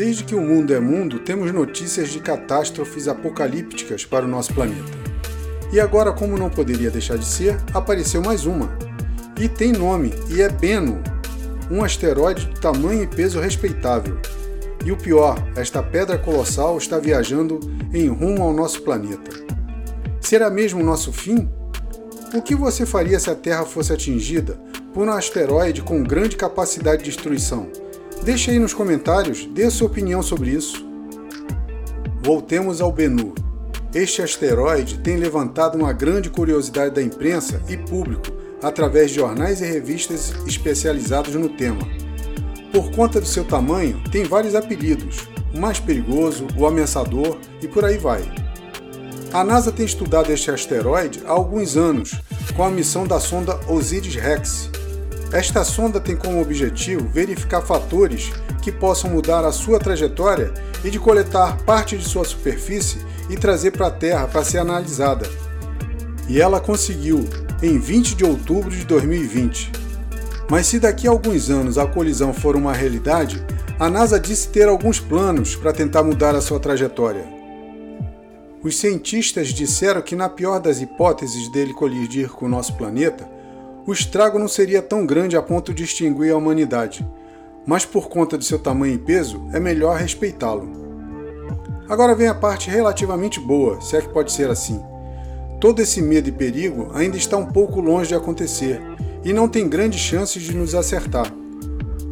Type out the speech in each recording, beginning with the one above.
Desde que o mundo é mundo, temos notícias de catástrofes apocalípticas para o nosso planeta. E agora, como não poderia deixar de ser, apareceu mais uma. E tem nome, e é Bennu, um asteroide de tamanho e peso respeitável. E o pior, esta pedra colossal está viajando em rumo ao nosso planeta. Será mesmo o nosso fim? O que você faria se a Terra fosse atingida por um asteroide com grande capacidade de destruição? Deixe aí nos comentários, dê sua opinião sobre isso. Voltemos ao Bennu. Este asteroide tem levantado uma grande curiosidade da imprensa e público através de jornais e revistas especializados no tema. Por conta do seu tamanho, tem vários apelidos: o mais perigoso, o ameaçador e por aí vai. A NASA tem estudado este asteroide há alguns anos com a missão da sonda Osiris-Rex, esta sonda tem como objetivo verificar fatores que possam mudar a sua trajetória e de coletar parte de sua superfície e trazer para a Terra para ser analisada. E ela conseguiu, em 20 de outubro de 2020. Mas se daqui a alguns anos a colisão for uma realidade, a NASA disse ter alguns planos para tentar mudar a sua trajetória. Os cientistas disseram que, na pior das hipóteses dele colidir com o nosso planeta, o estrago não seria tão grande a ponto de extinguir a humanidade, mas por conta de seu tamanho e peso, é melhor respeitá-lo. Agora vem a parte relativamente boa, se é que pode ser assim. Todo esse medo e perigo ainda está um pouco longe de acontecer e não tem grandes chances de nos acertar,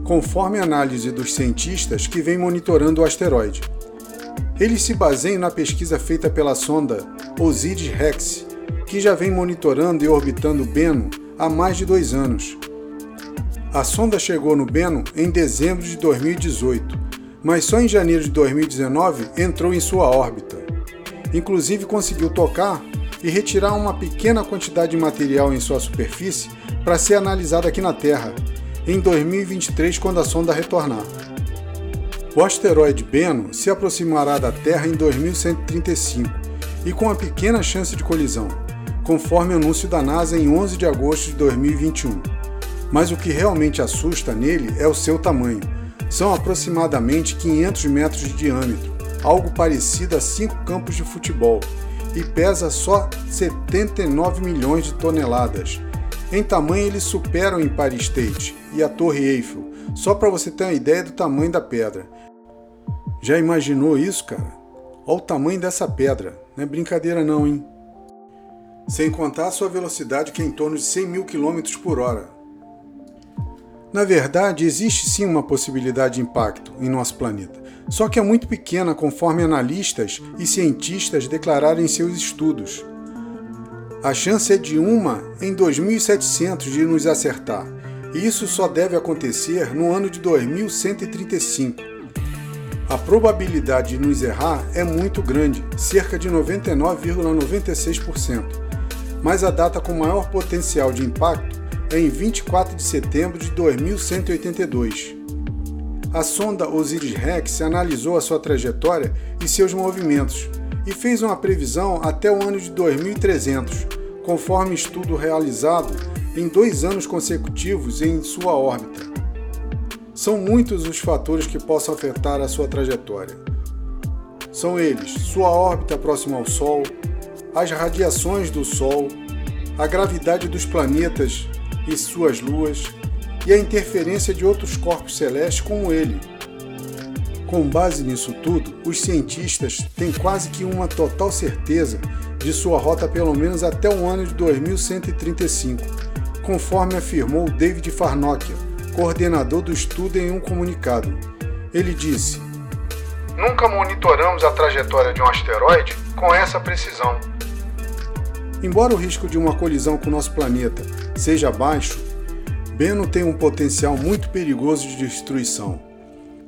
conforme a análise dos cientistas que vêm monitorando o asteroide. Eles se baseiam na pesquisa feita pela sonda Osiris-Rex, que já vem monitorando e orbitando Bennu há mais de dois anos. A sonda chegou no Bennu em dezembro de 2018, mas só em janeiro de 2019 entrou em sua órbita. Inclusive conseguiu tocar e retirar uma pequena quantidade de material em sua superfície para ser analisada aqui na Terra, em 2023, quando a sonda retornar. O asteroide Bennu se aproximará da Terra em 2135 e com uma pequena chance de colisão conforme anúncio da NASA em 11 de agosto de 2021. Mas o que realmente assusta nele é o seu tamanho. São aproximadamente 500 metros de diâmetro, algo parecido a cinco campos de futebol, e pesa só 79 milhões de toneladas. Em tamanho, ele supera o Empire State e a Torre Eiffel, só para você ter uma ideia do tamanho da pedra. Já imaginou isso, cara? Olha o tamanho dessa pedra. Não é brincadeira não, hein? Sem contar sua velocidade que é em torno de 100 mil km por hora. Na verdade, existe sim uma possibilidade de impacto em nosso planeta, só que é muito pequena conforme analistas e cientistas declararam em seus estudos. A chance é de uma em 2.700 de nos acertar, e isso só deve acontecer no ano de 2135. A probabilidade de nos errar é muito grande, cerca de 99,96% mas a data com maior potencial de impacto é em 24 de setembro de 2182. A sonda Osiris-Rex analisou a sua trajetória e seus movimentos e fez uma previsão até o ano de 2300, conforme estudo realizado em dois anos consecutivos em sua órbita. São muitos os fatores que possam afetar a sua trajetória. São eles: sua órbita próxima ao Sol, as radiações do Sol, a gravidade dos planetas e suas luas e a interferência de outros corpos celestes como ele. Com base nisso tudo, os cientistas têm quase que uma total certeza de sua rota pelo menos até o ano de 2135, conforme afirmou David Farnokia, coordenador do estudo em um comunicado. Ele disse: Nunca monitoramos a trajetória de um asteroide com essa precisão. Embora o risco de uma colisão com nosso planeta seja baixo, Bennu tem um potencial muito perigoso de destruição.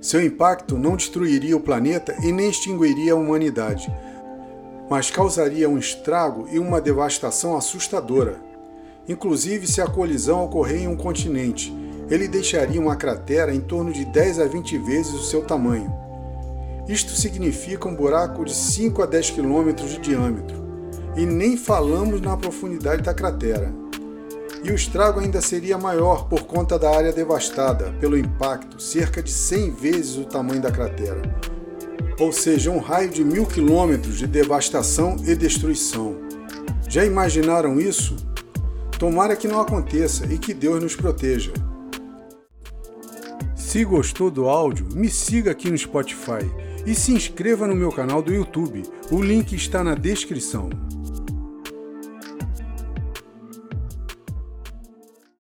Seu impacto não destruiria o planeta e nem extinguiria a humanidade, mas causaria um estrago e uma devastação assustadora. Inclusive, se a colisão ocorrer em um continente, ele deixaria uma cratera em torno de 10 a 20 vezes o seu tamanho. Isto significa um buraco de 5 a 10 quilômetros de diâmetro e nem falamos na profundidade da cratera. E o estrago ainda seria maior por conta da área devastada pelo impacto, cerca de 100 vezes o tamanho da cratera. Ou seja, um raio de mil quilômetros de devastação e destruição. Já imaginaram isso? Tomara que não aconteça e que Deus nos proteja. Se gostou do áudio, me siga aqui no Spotify e se inscreva no meu canal do YouTube. O link está na descrição.